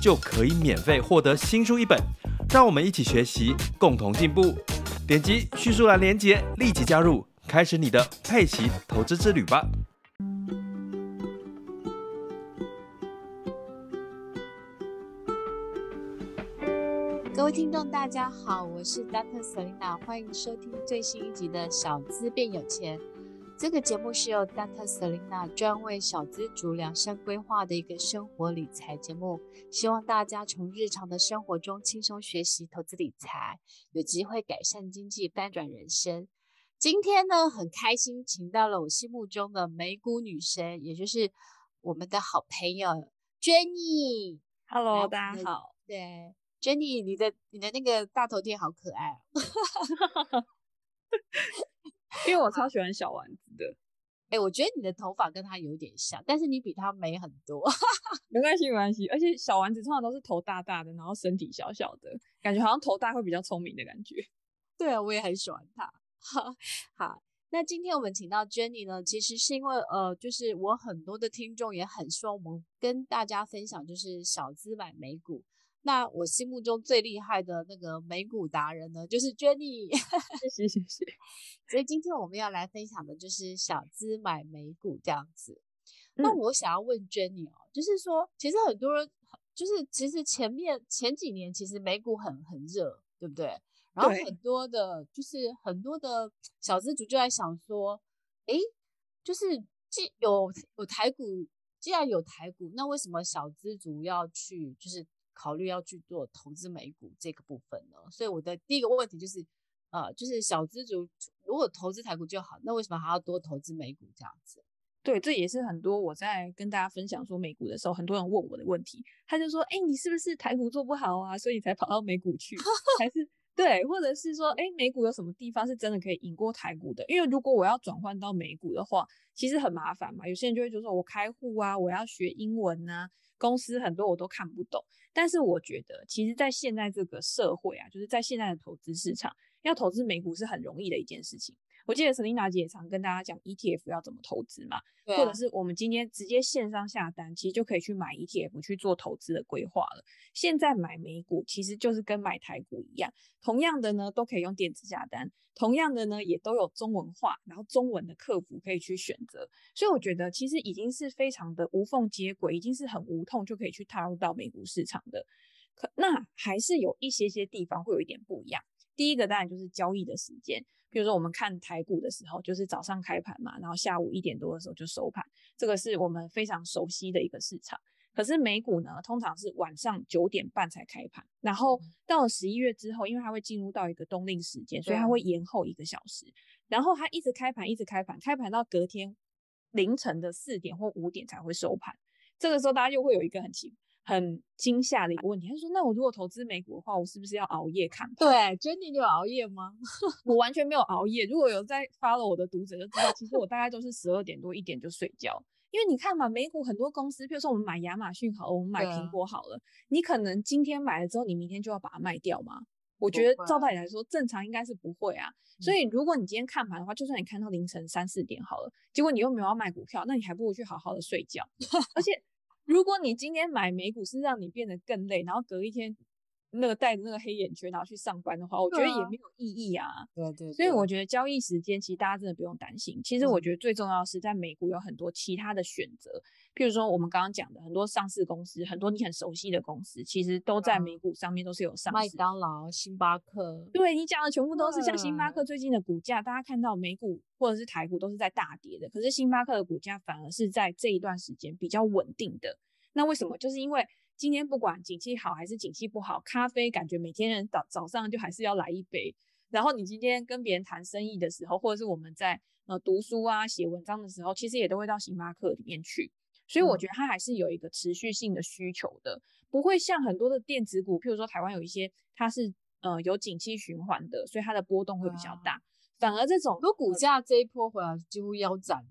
就可以免费获得新书一本。让我们一起学习，共同进步。点击叙述栏连接，立即加入。开始你的佩奇投资之旅吧！各位听众，大家好，我是 Dr. Selena，欢迎收听最新一集的《小资变有钱》。这个节目是由 Dr. Selena 专为小资族量身规划的一个生活理财节目，希望大家从日常的生活中轻松学习投资理财，有机会改善经济，翻转人生。今天呢，很开心，请到了我心目中的美股女神，也就是我们的好朋友 Jenny。Hello，大家好。对，Jenny，你的你的那个大头贴好可爱哦。因为我超喜欢小丸子的。哎、欸，我觉得你的头发跟她有点像，但是你比她美很多。没关系，没关系。而且小丸子通常都是头大大的，然后身体小小的，感觉好像头大会比较聪明的感觉。对啊，我也很喜欢她。好，好，那今天我们请到 Jenny 呢，其实是因为呃，就是我很多的听众也很希望我们跟大家分享，就是小资买美股。那我心目中最厉害的那个美股达人呢，就是 Jenny。谢谢谢谢。所以今天我们要来分享的就是小资买美股这样子。嗯、那我想要问 Jenny 哦，就是说，其实很多人就是其实前面前几年其实美股很很热，对不对？然后很多的，就是很多的小资族就在想说，哎，就是既有有台股，既然有台股，那为什么小资族要去，就是考虑要去做投资美股这个部分呢？所以我的第一个问题就是，呃，就是小资族如果投资台股就好，那为什么还要多投资美股这样子？对，这也是很多我在跟大家分享说美股的时候，很多人问我的问题。他就说，哎，你是不是台股做不好啊，所以才跑到美股去，还是？对，或者是说，哎，美股有什么地方是真的可以赢过台股的？因为如果我要转换到美股的话，其实很麻烦嘛。有些人就会觉得说，我开户啊，我要学英文啊，公司很多我都看不懂。但是我觉得，其实，在现在这个社会啊，就是在现在的投资市场，要投资美股是很容易的一件事情。我记得 Selena 姐也常跟大家讲 ETF 要怎么投资嘛，啊，或者是我们今天直接线上下单，其实就可以去买 ETF 去做投资的规划了。现在买美股其实就是跟买台股一样，同样的呢都可以用电子下单，同样的呢也都有中文化，然后中文的客服可以去选择。所以我觉得其实已经是非常的无缝接轨，已经是很无痛就可以去踏入到美股市场的。可那还是有一些些地方会有一点不一样。第一个当然就是交易的时间。比如说，我们看台股的时候，就是早上开盘嘛，然后下午一点多的时候就收盘，这个是我们非常熟悉的一个市场。可是美股呢，通常是晚上九点半才开盘，然后到了十一月之后，因为它会进入到一个冬令时间，所以它会延后一个小时，然后它一直开盘，一直开盘，开盘到隔天凌晨的四点或五点才会收盘。这个时候，大家就会有一个很奇。很惊吓的一个问题，他说：“那我如果投资美股的话，我是不是要熬夜看？”对，Jenny 你有熬夜吗？我完全没有熬夜。如果有在 follow 我的读者就知道，其实我大概都是十二点多一点就睡觉。因为你看嘛，美股很多公司，比如说我们买亚马逊好了，我们买苹果好了，啊、你可能今天买了之后，你明天就要把它卖掉吗？我觉得照道理来说，正常应该是不会啊。所以如果你今天看盘的话，就算你看到凌晨三四点好了，结果你又没有要卖股票，那你还不如去好好的睡觉，而且。如果你今天买美股是让你变得更累，然后隔一天那个带着那个黑眼圈然后去上班的话，我觉得也没有意义啊。对对，对。所以我觉得交易时间其实大家真的不用担心。其实我觉得最重要的是在美股有很多其他的选择，譬如说我们刚刚讲的很多上市公司，很多你很熟悉的公司，其实都在美股上面都是有上市。麦当劳、星巴克。对，你讲的全部都是像星巴克最近的股价，大家看到美股或者是台股都是在大跌的，可是星巴克的股价反而是在这一段时间比较稳定的。那为什么？就是因为今天不管景气好还是景气不好，咖啡感觉每天人早早上就还是要来一杯。然后你今天跟别人谈生意的时候，或者是我们在呃读书啊、写文章的时候，其实也都会到星巴克里面去。所以我觉得它还是有一个持续性的需求的，不会像很多的电子股，譬如说台湾有一些它是呃有景气循环的，所以它的波动会比较大。反而这种，如果股价这一波回来几乎腰斩了，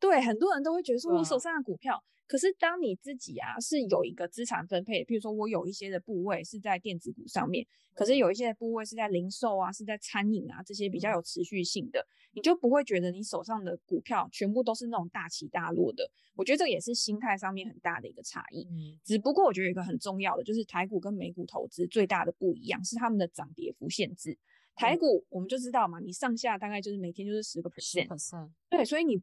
对，很多人都会觉得说，我手上的股票。可是，当你自己啊是有一个资产分配，譬如说我有一些的部位是在电子股上面，可是有一些的部位是在零售啊，是在餐饮啊这些比较有持续性的，你就不会觉得你手上的股票全部都是那种大起大落的。我觉得这个也是心态上面很大的一个差异。嗯，只不过我觉得有一个很重要的就是台股跟美股投资最大的不一样是他们的涨跌幅限制。台股我们就知道嘛，你上下大概就是每天就是十个 percent，对，所以你。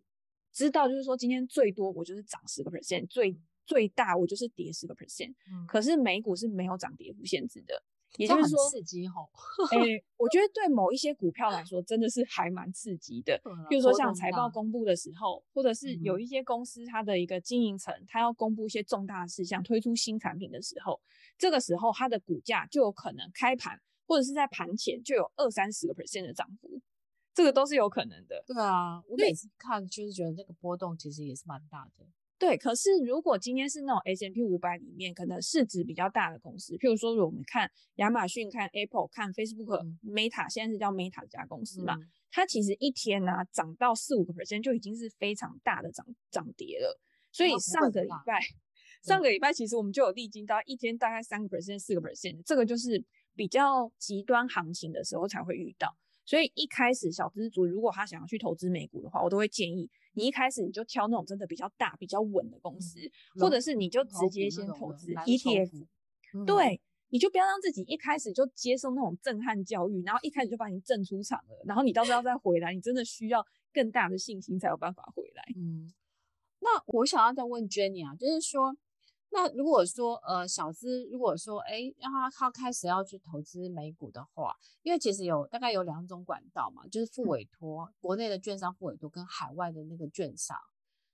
知道就是说，今天最多我就是涨十个 percent，最最大我就是跌十个 percent。嗯，可是美股是没有涨跌幅限制的，也就是说刺激吼。哎、欸，我觉得对某一些股票来说，真的是还蛮刺激的。比如说像财报公布的时候，或者是有一些公司它的一个经营层，它要公布一些重大事项，推出新产品的时候，这个时候它的股价就有可能开盘或者是在盘前就有二三十个 percent 的涨幅。这个都是有可能的，对啊，我每次看就是觉得这个波动其实也是蛮大的。对，可是如果今天是那种 S M P 五百里面可能市值比较大的公司，譬如说我们看亚马逊、看 Apple、看 Facebook、嗯、Meta，现在是叫 Meta 这家公司嘛，嗯、它其实一天呢、啊、涨到四五个 percent 就已经是非常大的涨涨跌了。所以上个礼拜，上个礼拜其实我们就有历经到一天大概三个 percent、四个 percent，这个就是比较极端行情的时候才会遇到。所以一开始小资族如果他想要去投资美股的话，我都会建议你一开始你就挑那种真的比较大、比较稳的公司，嗯、或者是你就直接先投资 ETF。对，你就不要让自己一开始就接受那种震撼教育，然后一开始就把你震出场了，然后你到时候再回来，你真的需要更大的信心才有办法回来。嗯，那我想要再问 Jenny 啊，就是说。那如果说呃小资如果说哎让他他开始要去投资美股的话，因为其实有大概有两种管道嘛，就是付委托，嗯、国内的券商付委托跟海外的那个券商。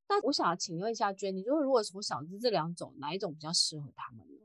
那我想要请问一下娟，你说如果从小资这两种哪一种比较适合他们呢？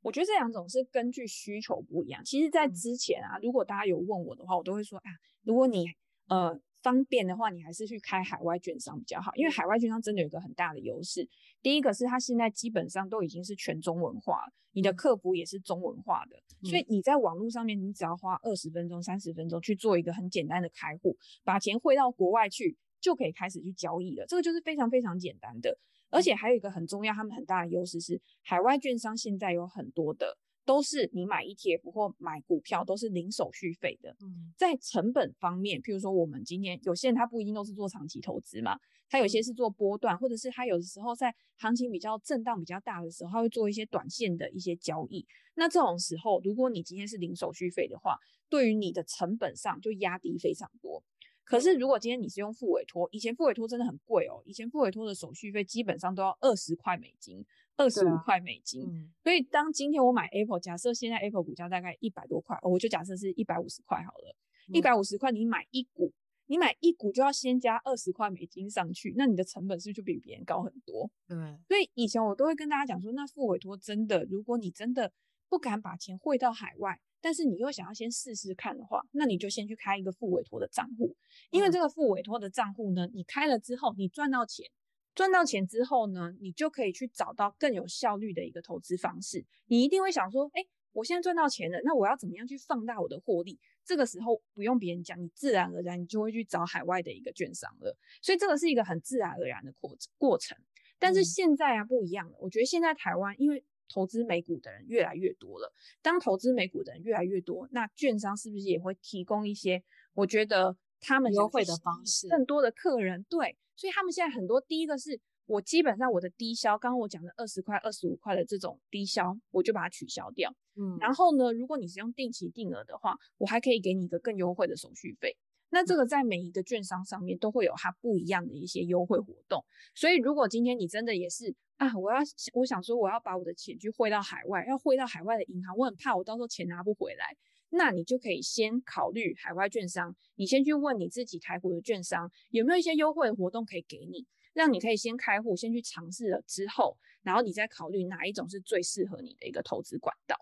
我觉得这两种是根据需求不一样。其实，在之前啊，嗯、如果大家有问我的话，我都会说啊，如果你呃。方便的话，你还是去开海外券商比较好，因为海外券商真的有一个很大的优势。第一个是它现在基本上都已经是全中文化了，你的客服也是中文化的，所以你在网络上面，你只要花二十分钟、三十分钟去做一个很简单的开户，把钱汇到国外去，就可以开始去交易了。这个就是非常非常简单的，而且还有一个很重要，他们很大的优势是海外券商现在有很多的。都是你买 ETF 或买股票都是零手续费的。嗯，在成本方面，譬如说我们今天有些人他不一定都是做长期投资嘛，他有些是做波段，或者是他有的时候在行情比较震荡比较大的时候，他会做一些短线的一些交易。那这种时候，如果你今天是零手续费的话，对于你的成本上就压低非常多。可是如果今天你是用付委托，以前付委托真的很贵哦，以前付委托的手续费基本上都要二十块美金。二十五块美金，所以当今天我买 Apple，假设现在 Apple 股价大概一百多块，我就假设是一百五十块好了。一百五十块，你买一股，你买一股就要先加二十块美金上去，那你的成本是不是就比别人高很多？对。所以以前我都会跟大家讲说，那付委托真的，如果你真的不敢把钱汇到海外，但是你又想要先试试看的话，那你就先去开一个副委托的账户，因为这个副委托的账户呢，你开了之后，你赚到钱。赚到钱之后呢，你就可以去找到更有效率的一个投资方式。你一定会想说，哎，我现在赚到钱了，那我要怎么样去放大我的获利？这个时候不用别人讲，你自然而然你就会去找海外的一个券商了。所以这个是一个很自然而然的过过程。但是现在啊不一样了，我觉得现在台湾因为投资美股的人越来越多了，当投资美股的人越来越多，那券商是不是也会提供一些我觉得他们优惠的方式，更多的客人对。所以他们现在很多，第一个是我基本上我的低消，刚刚我讲的二十块、二十五块的这种低消，我就把它取消掉。嗯，然后呢，如果你是用定期定额的话，我还可以给你一个更优惠的手续费。那这个在每一个券商上面都会有它不一样的一些优惠活动。所以如果今天你真的也是啊，我要我想说我要把我的钱去汇到海外，要汇到海外的银行，我很怕我到时候钱拿不回来。那你就可以先考虑海外券商，你先去问你自己台股的券商有没有一些优惠活动可以给你，让你可以先开户，先去尝试了之后，然后你再考虑哪一种是最适合你的一个投资管道。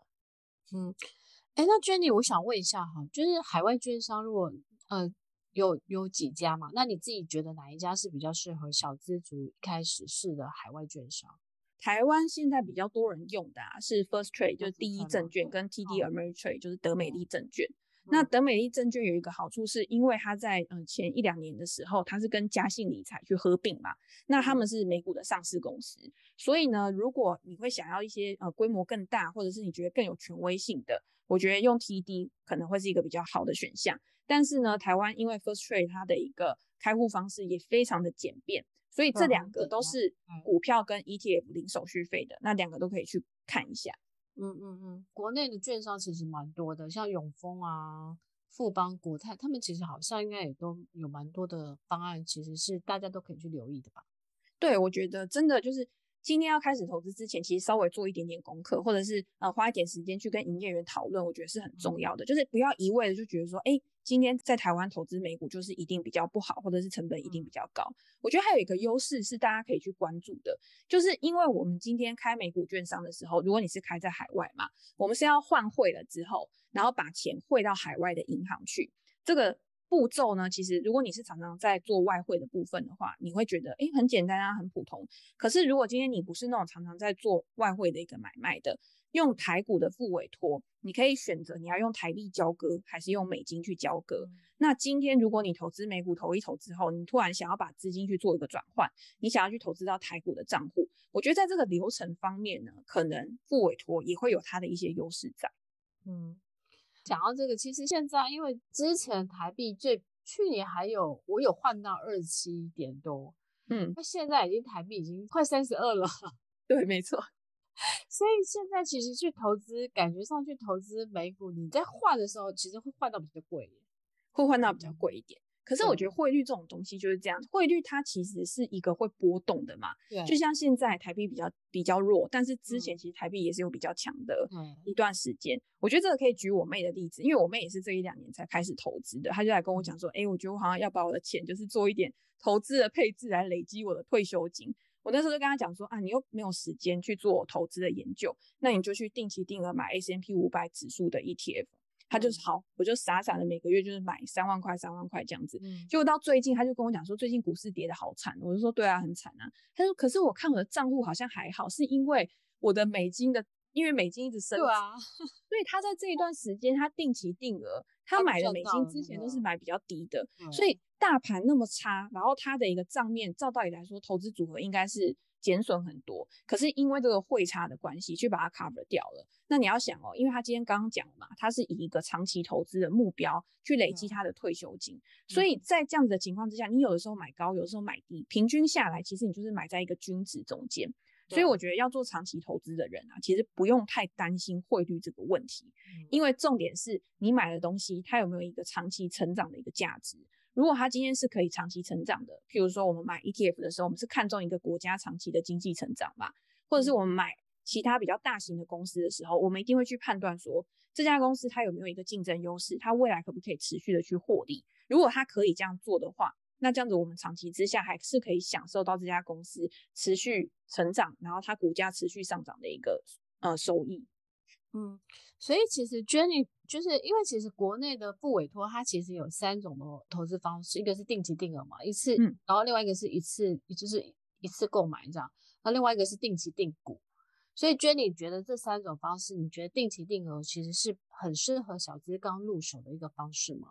嗯，哎，那 Jenny，我想问一下哈，就是海外券商如果呃有有几家嘛？那你自己觉得哪一家是比较适合小资族一开始试的海外券商？台湾现在比较多人用的啊，是 First Trade，就是第一证券，跟 TD Ameritrade，就是德美利证券。那德美利证券有一个好处，是因为它在嗯前一两年的时候，它是跟嘉信理财去合并嘛，那他们是美股的上市公司，所以呢，如果你会想要一些呃规模更大，或者是你觉得更有权威性的，我觉得用 TD 可能会是一个比较好的选项。但是呢，台湾因为 First Trade 它的一个开户方式也非常的简便，所以这两个都是股票跟 ETF 零手续费的，那两个都可以去看一下。嗯嗯嗯，国内的券商其实蛮多的，像永丰啊、富邦、国泰，他们其实好像应该也都有蛮多的方案，其实是大家都可以去留意的吧？对，我觉得真的就是今天要开始投资之前，其实稍微做一点点功课，或者是呃花一点时间去跟营业员讨论，我觉得是很重要的。嗯、就是不要一味的就觉得说，哎。今天在台湾投资美股就是一定比较不好，或者是成本一定比较高。我觉得还有一个优势是大家可以去关注的，就是因为我们今天开美股券商的时候，如果你是开在海外嘛，我们是要换汇了之后，然后把钱汇到海外的银行去。这个步骤呢，其实如果你是常常在做外汇的部分的话，你会觉得诶很简单啊，很普通。可是如果今天你不是那种常常在做外汇的一个买卖的，用台股的副委托，你可以选择你要用台币交割，还是用美金去交割。嗯、那今天如果你投资美股投一投之后，你突然想要把资金去做一个转换，你想要去投资到台股的账户，我觉得在这个流程方面呢，可能副委托也会有它的一些优势在。嗯，讲到这个，其实现在因为之前台币最去年还有我有换到二十七点多，嗯，那现在已经台币已经快三十二了。对，没错。所以现在其实去投资，感觉上去投资美股，你在换的时候，其实会换到比较贵，会换到比较贵一点。可是我觉得汇率这种东西就是这样，汇率它其实是一个会波动的嘛。对，就像现在台币比较比较弱，但是之前其实台币也是有比较强的一段时间。我觉得这个可以举我妹的例子，因为我妹也是这一两年才开始投资的，她就来跟我讲说，哎，我觉得我好像要把我的钱就是做一点投资的配置来累积我的退休金。我那时候就跟他讲说啊，你又没有时间去做投资的研究，那你就去定期定额买 S M P 五百指数的 ETF。他就是好，我就傻傻的每个月就是买三万块、三万块这样子。结果到最近，他就跟我讲说，最近股市跌的好惨。我就说对啊，很惨啊。他说，可是我看我的账户好像还好，是因为我的美金的，因为美金一直升值。对啊。所以他在这一段时间，他定期定额，他买的美金之前都是买比较低的，所以。大盘那么差，然后他的一个账面，照道理来说，投资组合应该是减损很多。可是因为这个汇差的关系，去把它 cover 掉了。那你要想哦，因为他今天刚刚讲了嘛，他是以一个长期投资的目标去累积他的退休金，嗯、所以在这样子的情况之下，你有的时候买高，有的时候买低，平均下来，其实你就是买在一个均值中间。所以我觉得要做长期投资的人啊，其实不用太担心汇率这个问题，嗯、因为重点是你买的东西它有没有一个长期成长的一个价值。如果它今天是可以长期成长的，譬如说我们买 ETF 的时候，我们是看中一个国家长期的经济成长嘛，或者是我们买其他比较大型的公司的时候，我们一定会去判断说这家公司它有没有一个竞争优势，它未来可不可以持续的去获利。如果它可以这样做的话，那这样子我们长期之下还是可以享受到这家公司持续成长，然后它股价持续上涨的一个呃收益。嗯，所以其实 Jenny 就是因为其实国内的不委托，它其实有三种的投资方式，一个是定期定额嘛，一次，嗯、然后另外一个是一次，就是一次购买这样，那另外一个是定期定股。所以 Jenny 觉得这三种方式，你觉得定期定额其实是很适合小资刚入手的一个方式吗？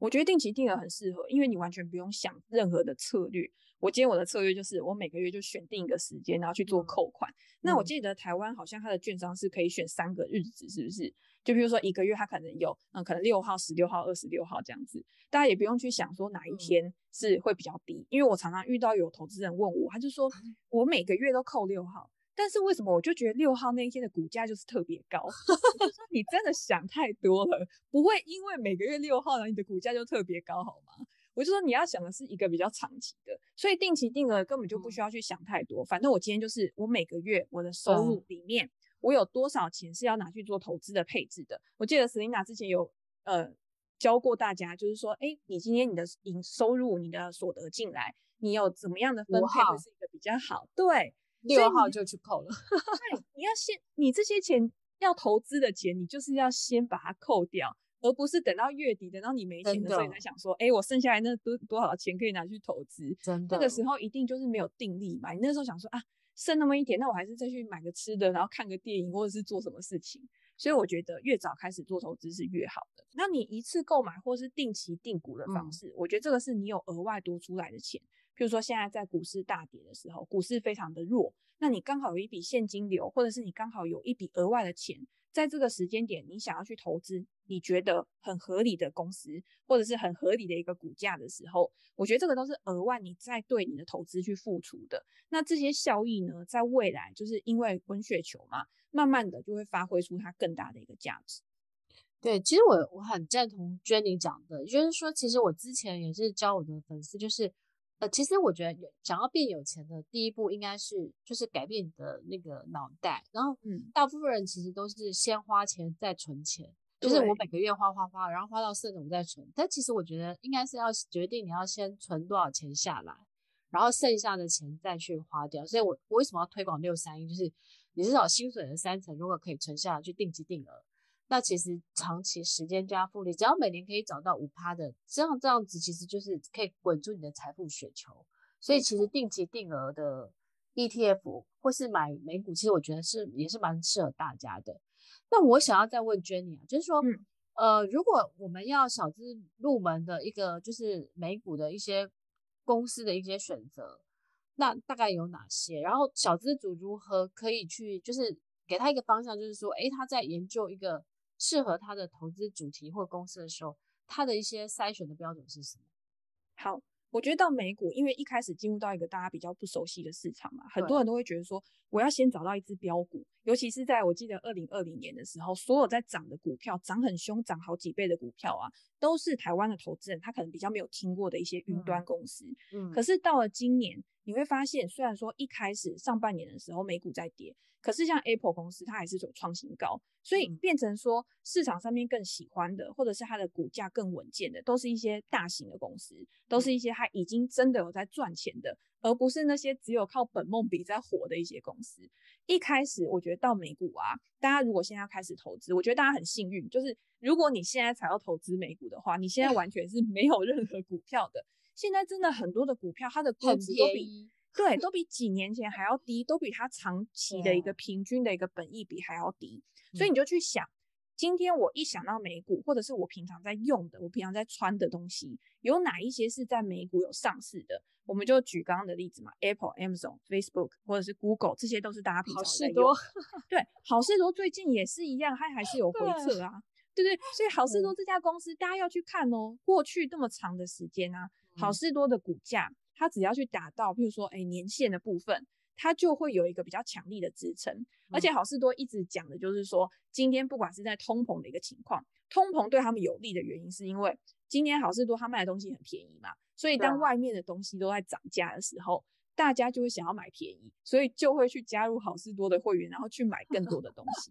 我觉得定期定额很适合，因为你完全不用想任何的策略。我今天我的策略就是，我每个月就选定一个时间，然后去做扣款。嗯、那我记得台湾好像它的券商是可以选三个日子，是不是？就比如说一个月，它可能有，嗯，可能六号、十六号、二十六号这样子。大家也不用去想说哪一天是会比较低，嗯、因为我常常遇到有投资人问我，他就说我每个月都扣六号，但是为什么我就觉得六号那一天的股价就是特别高？我就说你真的想太多了，不会因为每个月六号呢，你的股价就特别高，好吗？我就说你要想的是一个比较长期的，所以定期定额根本就不需要去想太多。反正我今天就是我每个月我的收入里面，我有多少钱是要拿去做投资的配置的。我记得 Selina 之前有呃教过大家，就是说，哎，你今天你的营收入、你的所得进来，你有怎么样的分配会是一个比较好？对，六号就去扣了。对，你要先，你这些钱要投资的钱，你就是要先把它扣掉。而不是等到月底，等到你没钱的时候，你才想说，哎，我剩下来那多多少钱可以拿去投资？真的，那个时候一定就是没有定力嘛。你那时候想说啊，剩那么一点，那我还是再去买个吃的，然后看个电影，或者是做什么事情。所以我觉得越早开始做投资是越好的。那你一次购买或是定期定股的方式，嗯、我觉得这个是你有额外多出来的钱。譬如说现在在股市大跌的时候，股市非常的弱，那你刚好有一笔现金流，或者是你刚好有一笔额外的钱。在这个时间点，你想要去投资，你觉得很合理的公司，或者是很合理的一个股价的时候，我觉得这个都是额外你在对你的投资去付出的。那这些效益呢，在未来就是因为温血球嘛，慢慢的就会发挥出它更大的一个价值。对，其实我我很赞同 Jenny 讲的，就是说，其实我之前也是教我的粉丝，就是。呃，其实我觉得有想要变有钱的第一步，应该是就是改变你的那个脑袋。然后，嗯，大部分人其实都是先花钱再存钱，就是我每个月花花花，然后花到剩的我再存。但其实我觉得应该是要决定你要先存多少钱下来，然后剩下的钱再去花掉。所以我我为什么要推广六三一？就是你至少薪水的三成，如果可以存下来去定期定额。那其实长期时间加复利，只要每年可以找到五趴的，这样这样子其实就是可以稳住你的财富雪球。所以其实定期定额的 ETF 或是买美股，其实我觉得是也是蛮适合大家的。那我想要再问 Jenny 啊，就是说，嗯、呃，如果我们要小资入门的一个就是美股的一些公司的一些选择，那大概有哪些？然后小资主如何可以去就是给他一个方向，就是说，诶，他在研究一个。适合他的投资主题或公司的时候，他的一些筛选的标准是什么？好，我觉得到美股，因为一开始进入到一个大家比较不熟悉的市场嘛，很多人都会觉得说，我要先找到一只标股，尤其是在我记得二零二零年的时候，所有在涨的股票，涨很凶，涨好几倍的股票啊，都是台湾的投资人他可能比较没有听过的一些云端公司。嗯，可是到了今年，你会发现，虽然说一开始上半年的时候美股在跌。可是像 Apple 公司，它还是走创新高，所以变成说市场上面更喜欢的，或者是它的股价更稳健的，都是一些大型的公司，都是一些它已经真的有在赚钱的，而不是那些只有靠本梦比在火的一些公司。一开始我觉得到美股啊，大家如果现在要开始投资，我觉得大家很幸运，就是如果你现在才要投资美股的话，你现在完全是没有任何股票的。现在真的很多的股票，它的估值都比。对，都比几年前还要低，都比它长期的一个平均的一个本益比还要低，所以你就去想，今天我一想到美股，或者是我平常在用的，我平常在穿的东西，有哪一些是在美股有上市的？我们就举刚刚的例子嘛，Apple、Amazon、Facebook 或者是 Google，这些都是大家平常在用。好市多，对，好事多最近也是一样，它还是有回撤啊，对对，所以好事多这家公司大家要去看哦，过去这么长的时间啊，好事多的股价。它只要去打到，譬如说，哎，年限的部分，它就会有一个比较强力的支撑。嗯、而且好事多一直讲的就是说，今天不管是在通膨的一个情况，通膨对他们有利的原因，是因为今天好事多他卖的东西很便宜嘛，所以当外面的东西都在涨价的时候，大家就会想要买便宜，所以就会去加入好事多的会员，然后去买更多的东西。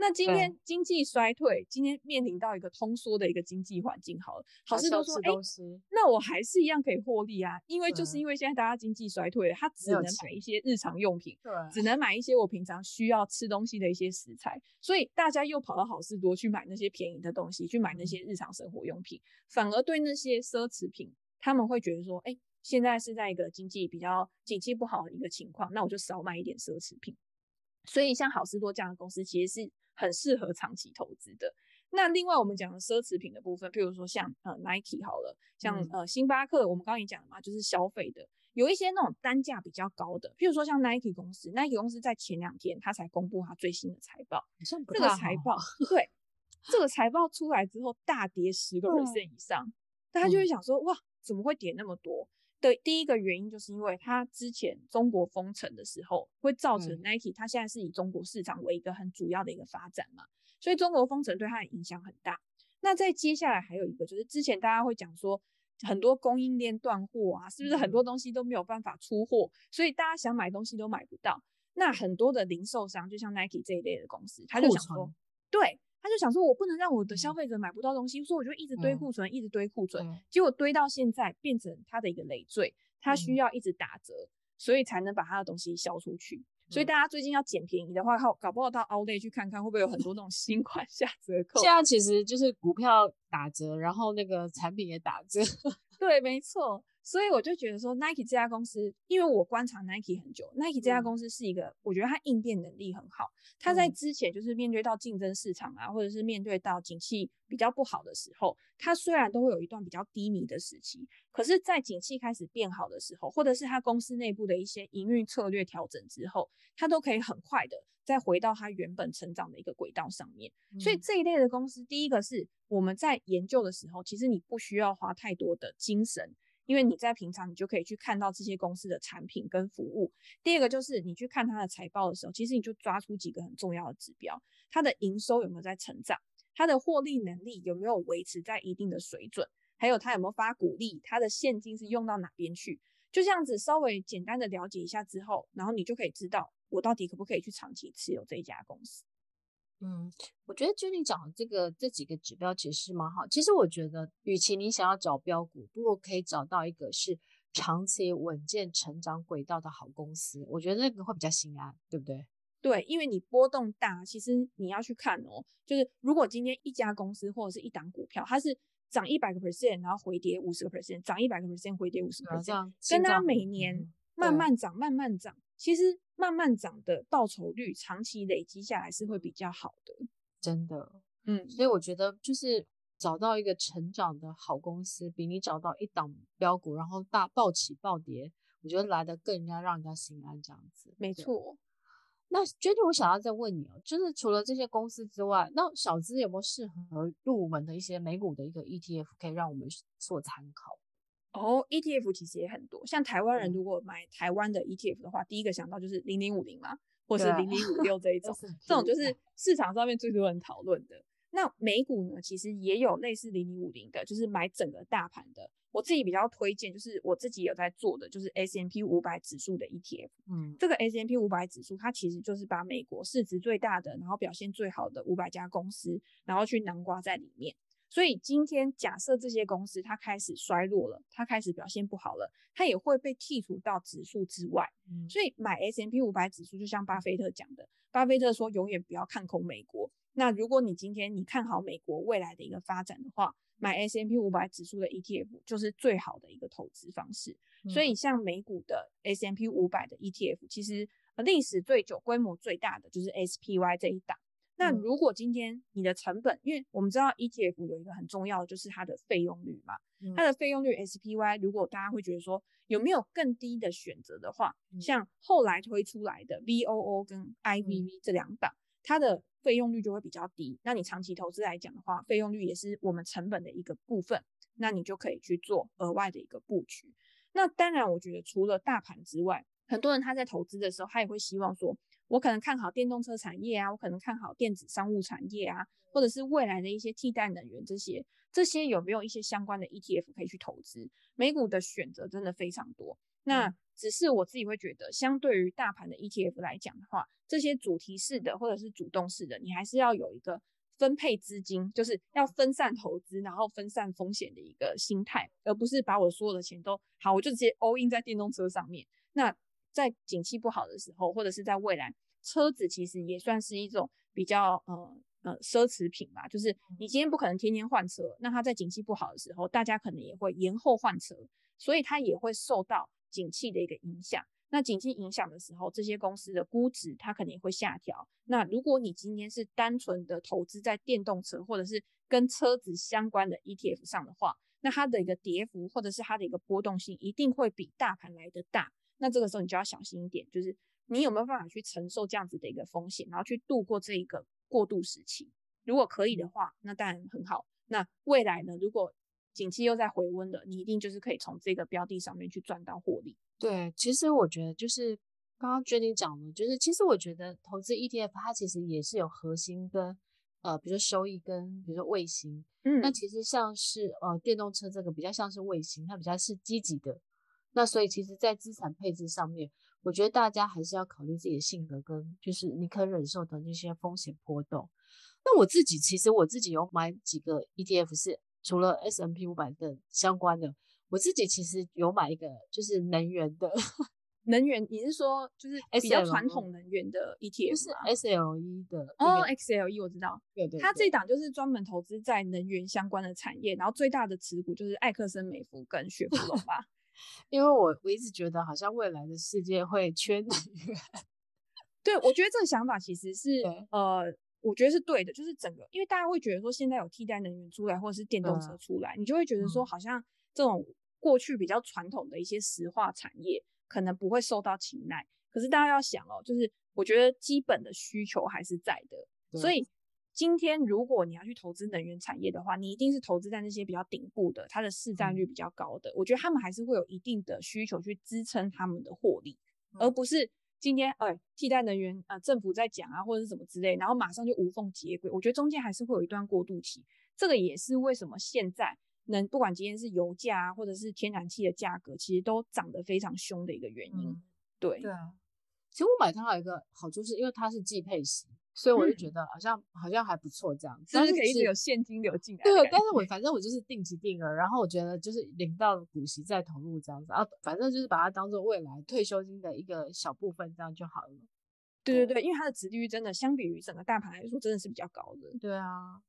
那今天经济衰退，今天面临到一个通缩的一个经济环境，好了，好事多说，哎、欸，那我还是一样可以获利啊，因为就是因为现在大家经济衰退了，他只能买一些日常用品，对，只能买一些我平常需要吃东西的一些食材，所以大家又跑到好事多去买那些便宜的东西，去买那些日常生活用品，反而对那些奢侈品，他们会觉得说，哎、欸，现在是在一个经济比较景气不好的一个情况，那我就少买一点奢侈品。所以像好事多这样的公司，其实是。很适合长期投资的。那另外我们讲的奢侈品的部分，譬如说像呃 Nike 好了，像呃星巴克，我们刚刚也讲了嘛，就是消费的，有一些那种单价比较高的，譬如说像 Nike 公司，Nike 公司在前两天它才公布它最新的财报，这个财报对，这个财报出来之后大跌十个 percent 以上，嗯、大家就会想说哇，怎么会跌那么多？对，第一个原因就是因为它之前中国封城的时候，会造成 Nike 它现在是以中国市场为一个很主要的一个发展嘛，所以中国封城对它的影响很大。那在接下来还有一个就是之前大家会讲说很多供应链断货啊，是不是很多东西都没有办法出货，所以大家想买东西都买不到。那很多的零售商就像 Nike 这一类的公司，他就想说，对。他就想说，我不能让我的消费者买不到东西，所以我就一直堆库存，嗯、一直堆库存，嗯、结果堆到现在变成他的一个累赘，他需要一直打折，嗯、所以才能把他的东西销出去。所以大家最近要捡便宜的话，搞搞不好到 Outlet 去看看，会不会有很多那种新款下折 扣？现在其实就是股票打折，然后那个产品也打折。对，没错。所以我就觉得说，Nike 这家公司，因为我观察 Nike 很久，Nike 这家公司是一个，我觉得它应变能力很好。它在之前就是面对到竞争市场啊，或者是面对到景气比较不好的时候，它虽然都会有一段比较低迷的时期，可是，在景气开始变好的时候，或者是它公司内部的一些营运策略调整之后，它都可以很快的再回到它原本成长的一个轨道上面。所以这一类的公司，第一个是我们在研究的时候，其实你不需要花太多的精神。因为你在平常，你就可以去看到这些公司的产品跟服务。第二个就是你去看它的财报的时候，其实你就抓出几个很重要的指标：它的营收有没有在成长，它的获利能力有没有维持在一定的水准，还有它有没有发股利，它的现金是用到哪边去。就这样子稍微简单的了解一下之后，然后你就可以知道我到底可不可以去长期持有这一家公司。嗯，我觉得 Jenny 讲的这个这几个指标其实是蛮好。其实我觉得，与其你想要找标股，不如可以找到一个是长期稳健成长轨道的好公司。我觉得那个会比较心安，对不对？对，因为你波动大，其实你要去看哦，就是如果今天一家公司或者是一档股票，它是涨一百个 percent，然后回跌五十个 percent，涨一百个 percent，回跌五十个 percent，跟它每年慢慢涨，慢慢涨。其实慢慢涨的报酬率，长期累积下来是会比较好的，真的。嗯，所以我觉得就是找到一个成长的好公司，比你找到一档标股然后大暴起暴跌，我觉得来的更加让人家心安这样子。没错。那 Jenny，我想要再问你哦，就是除了这些公司之外，那小资有没有适合入门的一些美股的一个 ETF 可以让我们做参考？哦，ETF 其实也很多，像台湾人如果买台湾的 ETF 的话，嗯、第一个想到就是零零五零嘛，或是零零五六这一种，这种就是市场上面最多人讨论的。那美股呢，其实也有类似零零五零的，就是买整个大盘的。我自己比较推荐，就是我自己有在做的，就是 S M P 五百指数的 ETF。嗯，这个 S M P 五百指数，它其实就是把美国市值最大的，然后表现最好的五百家公司，然后去囊括在里面。所以今天假设这些公司它开始衰落了，它开始表现不好了，它也会被剔除到指数之外。嗯，所以买 S M P 五百指数，就像巴菲特讲的，巴菲特说永远不要看空美国。那如果你今天你看好美国未来的一个发展的话，买 S M P 五百指数的 ETF 就是最好的一个投资方式。嗯，所以像美股的 S M P 五百的 ETF，其实历史最久、规模最大的就是 SPY 这一档。那如果今天你的成本，因为我们知道 ETF 有一个很重要的就是它的费用率嘛，它的费用率 SPY，如果大家会觉得说有没有更低的选择的话，像后来推出来的 VOO 跟 IVV 这两档，它的费用率就会比较低。那你长期投资来讲的话，费用率也是我们成本的一个部分，那你就可以去做额外的一个布局。那当然，我觉得除了大盘之外，很多人他在投资的时候，他也会希望说。我可能看好电动车产业啊，我可能看好电子商务产业啊，或者是未来的一些替代能源这些，这些有没有一些相关的 ETF 可以去投资？美股的选择真的非常多。那只是我自己会觉得，相对于大盘的 ETF 来讲的话，这些主题式的或者是主动式的，你还是要有一个分配资金，就是要分散投资，然后分散风险的一个心态，而不是把我所有的钱都好，我就直接 all in 在电动车上面。那在景气不好的时候，或者是在未来，车子其实也算是一种比较呃呃奢侈品吧。就是你今天不可能天天换车，那它在景气不好的时候，大家可能也会延后换车，所以它也会受到景气的一个影响。那景气影响的时候，这些公司的估值它可能也会下调。那如果你今天是单纯的投资在电动车或者是跟车子相关的 ETF 上的话，那它的一个跌幅或者是它的一个波动性一定会比大盘来的大。那这个时候你就要小心一点，就是你有没有办法去承受这样子的一个风险，然后去度过这一个过渡时期。如果可以的话，那当然很好。那未来呢？如果景气又在回温了，你一定就是可以从这个标的上面去赚到获利。对，其实我觉得就是刚刚 Jenny 讲的，就是其实我觉得投资 ETF 它其实也是有核心跟呃，比如说收益跟比如说卫星。嗯，那其实像是呃电动车这个比较像是卫星，它比较是积极的。那所以其实，在资产配置上面，我觉得大家还是要考虑自己的性格跟就是你可忍受的那些风险波动。那我自己其实我自己有买几个 ETF，是除了 S&P 五百的相关的，我自己其实有买一个就是能源的 能源，你是说就是比较传统能源的 ETF，就是 SLE 的哦，XLE 我知道，对对，它这档就是专门投资在能源相关的产业，然后最大的持股就是艾克森美孚跟雪佛龙吧。因为我我一直觉得好像未来的世界会缺能源，对，我觉得这个想法其实是呃，我觉得是对的，就是整个，因为大家会觉得说现在有替代能源出来，或者是电动车出来，你就会觉得说好像这种过去比较传统的一些石化产业。可能不会受到青睐，可是大家要想哦，就是我觉得基本的需求还是在的，所以今天如果你要去投资能源产业的话，你一定是投资在那些比较顶部的，它的市占率比较高的，我觉得他们还是会有一定的需求去支撑他们的获利，而不是今天哎替代能源啊，政府在讲啊或者是什么之类，然后马上就无缝接轨，我觉得中间还是会有一段过渡期，这个也是为什么现在。能不管今天是油价啊，或者是天然气的价格，其实都涨得非常凶的一个原因。嗯、对对啊，其实我买它还有一个好处，是因为它是季配息，所以我就觉得好像、嗯、好像还不错这样子。但是可以一直有现金流进来。对，但是我反正我就是定期定额，然后我觉得就是领到股息再投入这样子啊，反正就是把它当做未来退休金的一个小部分，这样就好了。对对对，因为它的殖利率真的相比于整个大盘来说，真的是比较高的。对啊。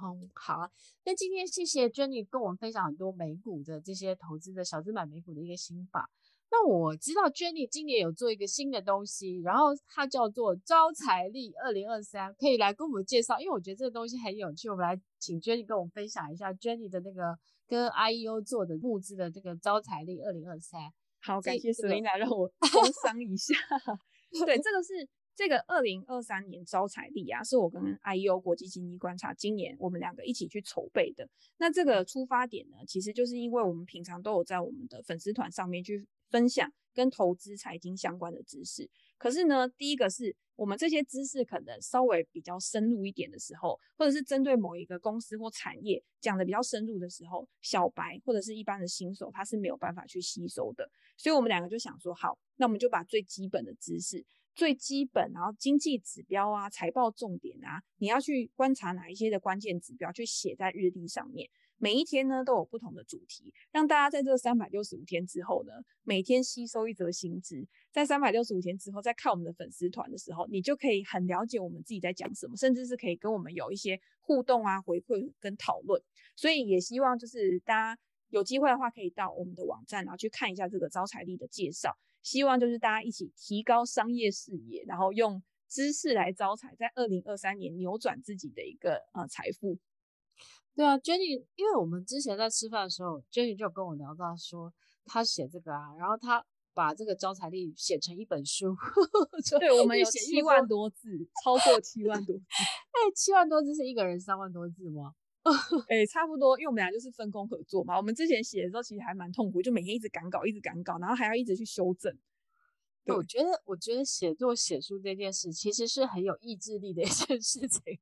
嗯，好啊，那今天谢谢 Jenny 跟我们分享很多美股的这些投资的小资买美股的一个心法。那我知道 Jenny 今年有做一个新的东西，然后它叫做招财力二零二三，可以来跟我们介绍，因为我觉得这个东西很有趣。我们来请 Jenny 跟我们分享一下 Jenny 的那个跟 IEO 做的募资的这个招财力二零二三。好，感谢 Selina 让我 工商一下。对，这个是。这个二零二三年招财力啊，是我跟 IEO 国际经济观察今年我们两个一起去筹备的。那这个出发点呢，其实就是因为我们平常都有在我们的粉丝团上面去分享跟投资财经相关的知识。可是呢，第一个是我们这些知识可能稍微比较深入一点的时候，或者是针对某一个公司或产业讲的比较深入的时候，小白或者是一般的新手他是没有办法去吸收的。所以我们两个就想说，好，那我们就把最基本的知识。最基本，然后经济指标啊、财报重点啊，你要去观察哪一些的关键指标，去写在日历上面。每一天呢都有不同的主题，让大家在这三百六十五天之后呢，每天吸收一则新知。在三百六十五天之后，再看我们的粉丝团的时候，你就可以很了解我们自己在讲什么，甚至是可以跟我们有一些互动啊、回馈跟讨论。所以也希望就是大家有机会的话，可以到我们的网站，然后去看一下这个招财力的介绍。希望就是大家一起提高商业视野，然后用知识来招财，在二零二三年扭转自己的一个呃财富。对啊，Jenny，因为我们之前在吃饭的时候，Jenny 就跟我聊到说，他写这个啊，然后他把这个招财力写成一本书。对，我们有七万多字，超过七万多字。哎，七万多字是一个人三万多字吗？哎、欸，差不多，因为我们俩就是分工合作嘛。我们之前写的时候其实还蛮痛苦，就每天一直赶稿，一直赶稿，然后还要一直去修正。对，我觉得，我觉得写作写书这件事其实是很有意志力的一件事情。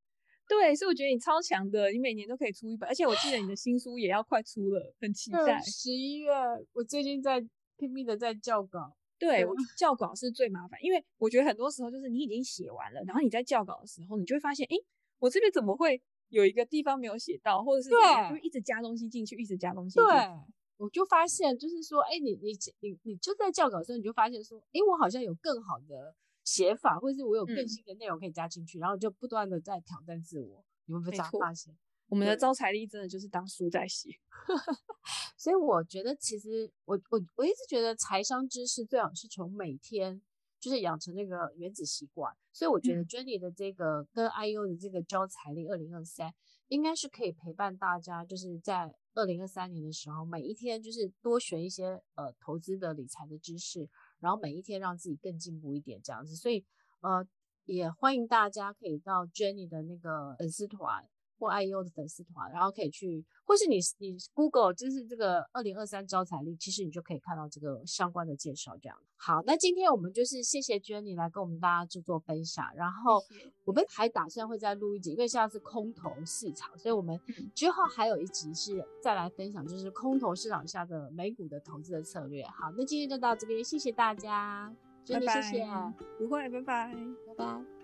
对，所以我觉得你超强的，你每年都可以出一本，而且我记得你的 新书也要快出了，很期待。十一月，我最近在拼命的在校稿。对，我校稿是最麻烦，因为我觉得很多时候就是你已经写完了，然后你在校稿的时候，你就会发现，哎，我这边怎么会？有一个地方没有写到，或者是对，就一直加东西进去，一直加东西进去。对，我就发现，就是说，哎，你你你你就在校稿的时候，你就发现说，哎，我好像有更好的写法，或是我有更新的内容可以加进去，嗯、然后就不断的在挑战自我。你们会发现，我们的招财力真的就是当书在写。所以我觉得，其实我我我一直觉得财商知识最好是从每天。就是养成那个原子习惯，所以我觉得 Jenny 的这个跟 IEO 的这个招财力二零二三，应该是可以陪伴大家，就是在二零二三年的时候，每一天就是多学一些呃投资的理财的知识，然后每一天让自己更进步一点这样子。所以呃也欢迎大家可以到 Jenny 的那个粉丝团。或 IEO 的粉丝团，然后可以去，或是你你 Google 就是这个二零二三招财力，其实你就可以看到这个相关的介绍。这样好，那今天我们就是谢谢 Jenny 来跟我们大家做做分享，然后我们还打算会再录一集，因为现在是空头市场，所以我们之后还有一集是再来分享，就是空头市场下的美股的投资的策略。好，那今天就到这边，谢谢大家，Jenny，谢谢，不会，拜拜，拜拜。